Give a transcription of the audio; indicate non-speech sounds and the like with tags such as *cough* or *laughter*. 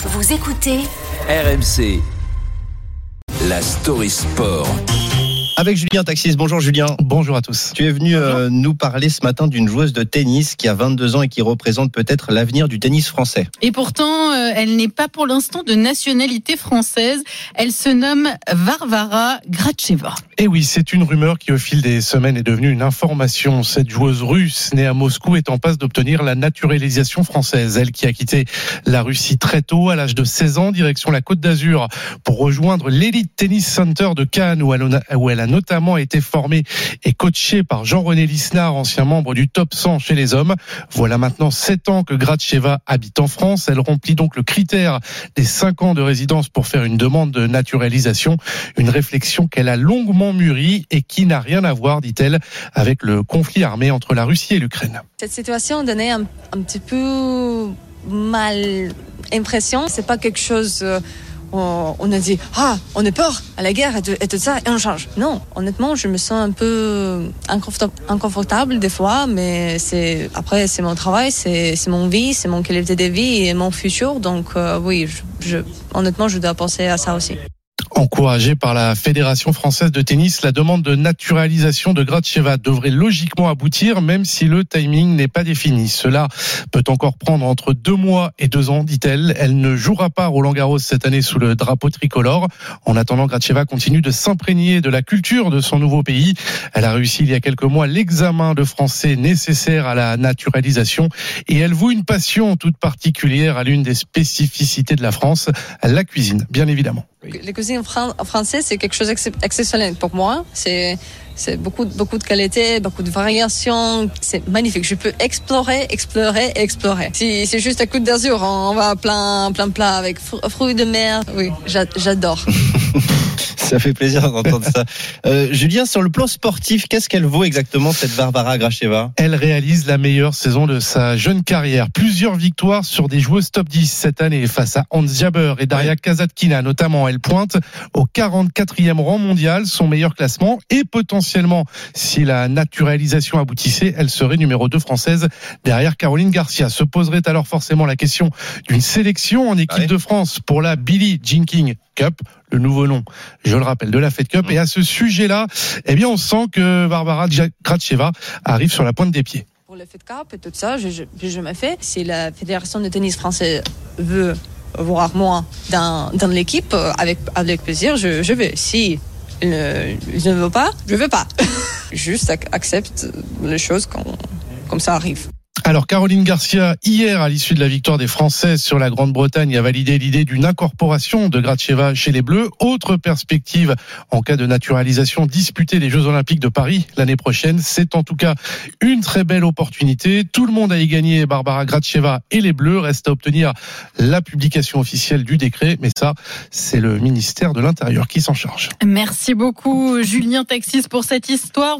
Vous écoutez RMC. La story sport. Avec Julien Taxis. Bonjour Julien. Bonjour à tous. Tu es venu euh, nous parler ce matin d'une joueuse de tennis qui a 22 ans et qui représente peut-être l'avenir du tennis français. Et pourtant, euh, elle n'est pas pour l'instant de nationalité française. Elle se nomme Varvara Gracheva. Et oui, c'est une rumeur qui au fil des semaines est devenue une information. Cette joueuse russe née à Moscou est en passe d'obtenir la naturalisation française. Elle qui a quitté la Russie très tôt, à l'âge de 16 ans, direction la Côte d'Azur, pour rejoindre l'Elite Tennis Center de Cannes, où elle, a, notamment été formée et coachée par Jean-René Lisnard, ancien membre du top 100 chez les hommes. Voilà maintenant 7 ans que Gracheva habite en France. Elle remplit donc le critère des 5 ans de résidence pour faire une demande de naturalisation. Une réflexion qu'elle a longuement mûrie et qui n'a rien à voir, dit-elle, avec le conflit armé entre la Russie et l'Ukraine. Cette situation donnait un, un petit peu mal impression. C'est pas quelque chose euh, on, a dit ah on est peur à la guerre et tout, ça et on change. Non, honnêtement, je me sens un peu inconfortable des fois, mais après c'est mon travail, c'est mon vie, c'est mon qualité de vie et mon futur. Donc euh, oui, honnêtement, je dois penser à ça aussi. Encouragée par la Fédération française de tennis, la demande de naturalisation de Gracheva devrait logiquement aboutir, même si le timing n'est pas défini. Cela peut encore prendre entre deux mois et deux ans, dit-elle. Elle ne jouera pas Roland Garros cette année sous le drapeau tricolore. En attendant, Gracheva continue de s'imprégner de la culture de son nouveau pays. Elle a réussi il y a quelques mois l'examen de français nécessaire à la naturalisation et elle voue une passion toute particulière à l'une des spécificités de la France, la cuisine, bien évidemment. La cuisine française, c'est quelque chose d'exceptionnel pour moi. C'est c'est beaucoup beaucoup de qualité, beaucoup de variations. C'est magnifique. Je peux explorer, explorer, explorer. Si c'est juste à Côte d'Azur, on va plein plein plat avec fruits de mer. Oui, j'adore. *laughs* *laughs* ça fait plaisir d'entendre ça. Euh, Julien, sur le plan sportif, qu'est-ce qu'elle vaut exactement cette Barbara Gracheva? Elle réalise la meilleure saison de sa jeune carrière. Plusieurs victoires sur des joueuses top 10 cette année face à Hans Jaber et Daria Kazatkina notamment. Elle pointe au 44e rang mondial, son meilleur classement et potentiellement, si la naturalisation aboutissait, elle serait numéro 2 française derrière Caroline Garcia. Se poserait alors forcément la question d'une sélection en équipe ouais. de France pour la Billie Jean King Cup, le nouveau nom, je le rappelle, de la Fed Cup. Et à ce sujet-là, eh bien, on sent que Barbara Gracheva arrive sur la pointe des pieds. Pour le Fed Cup et tout ça, je, je, je me fais. Si la Fédération de tennis français veut voir moi dans, dans l'équipe, avec, avec plaisir, je, je vais. Si ne, je ne veux pas, je ne veux pas. *laughs* Juste accepte les choses quand, comme ça arrive. Alors Caroline Garcia, hier à l'issue de la victoire des Françaises sur la Grande-Bretagne, a validé l'idée d'une incorporation de Gracheva chez les Bleus. Autre perspective en cas de naturalisation, disputer les Jeux Olympiques de Paris l'année prochaine. C'est en tout cas une très belle opportunité. Tout le monde a y gagné. Barbara Gracheva et les Bleus. Reste à obtenir la publication officielle du décret. Mais ça, c'est le ministère de l'Intérieur qui s'en charge. Merci beaucoup Julien Taxis pour cette histoire.